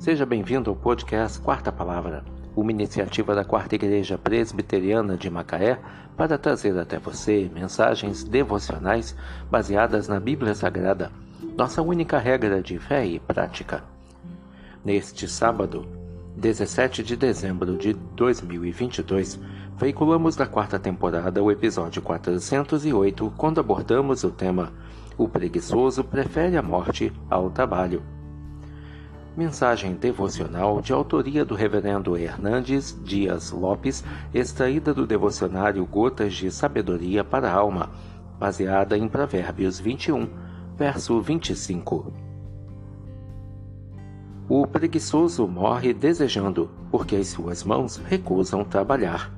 Seja bem-vindo ao podcast Quarta Palavra, uma iniciativa da Quarta Igreja Presbiteriana de Macaé para trazer até você mensagens devocionais baseadas na Bíblia Sagrada, nossa única regra de fé e prática. Neste sábado, 17 de dezembro de 2022, veiculamos da quarta temporada o episódio 408, quando abordamos o tema O preguiçoso prefere a morte ao trabalho. Mensagem devocional de autoria do Reverendo Hernandes Dias Lopes, extraída do devocionário Gotas de Sabedoria para a Alma, baseada em Provérbios 21, verso 25. O preguiçoso morre desejando, porque as suas mãos recusam trabalhar.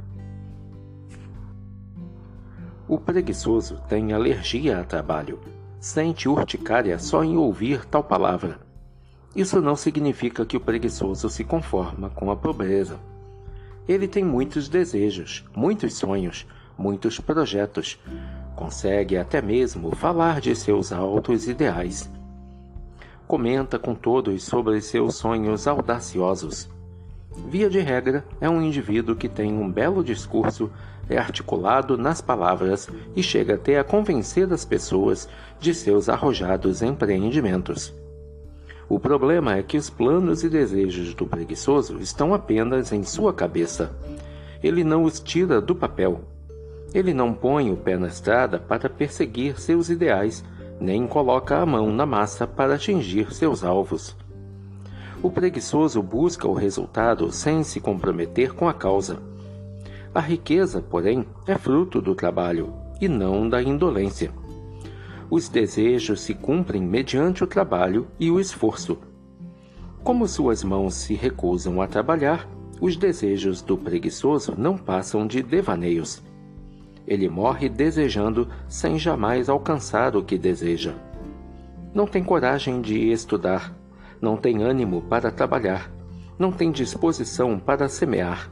O preguiçoso tem alergia a trabalho. Sente urticária só em ouvir tal palavra isso não significa que o preguiçoso se conforma com a pobreza. Ele tem muitos desejos, muitos sonhos, muitos projetos. Consegue até mesmo falar de seus altos ideais. Comenta com todos sobre seus sonhos audaciosos. Via de regra, é um indivíduo que tem um belo discurso, é articulado nas palavras e chega até a convencer as pessoas de seus arrojados empreendimentos. O problema é que os planos e desejos do preguiçoso estão apenas em sua cabeça. Ele não os tira do papel. Ele não põe o pé na estrada para perseguir seus ideais, nem coloca a mão na massa para atingir seus alvos. O preguiçoso busca o resultado sem se comprometer com a causa. A riqueza, porém, é fruto do trabalho e não da indolência os desejos se cumprem mediante o trabalho e o esforço. Como suas mãos se recusam a trabalhar, os desejos do preguiçoso não passam de devaneios. Ele morre desejando sem jamais alcançar o que deseja. Não tem coragem de estudar, não tem ânimo para trabalhar, não tem disposição para semear.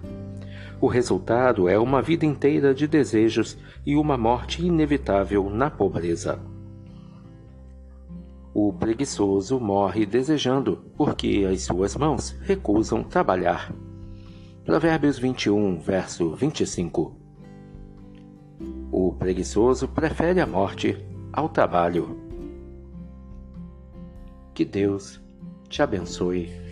O resultado é uma vida inteira de desejos e uma morte inevitável na pobreza. O preguiçoso morre desejando, porque as suas mãos recusam trabalhar. Provérbios 21, verso 25. O preguiçoso prefere a morte ao trabalho. Que Deus te abençoe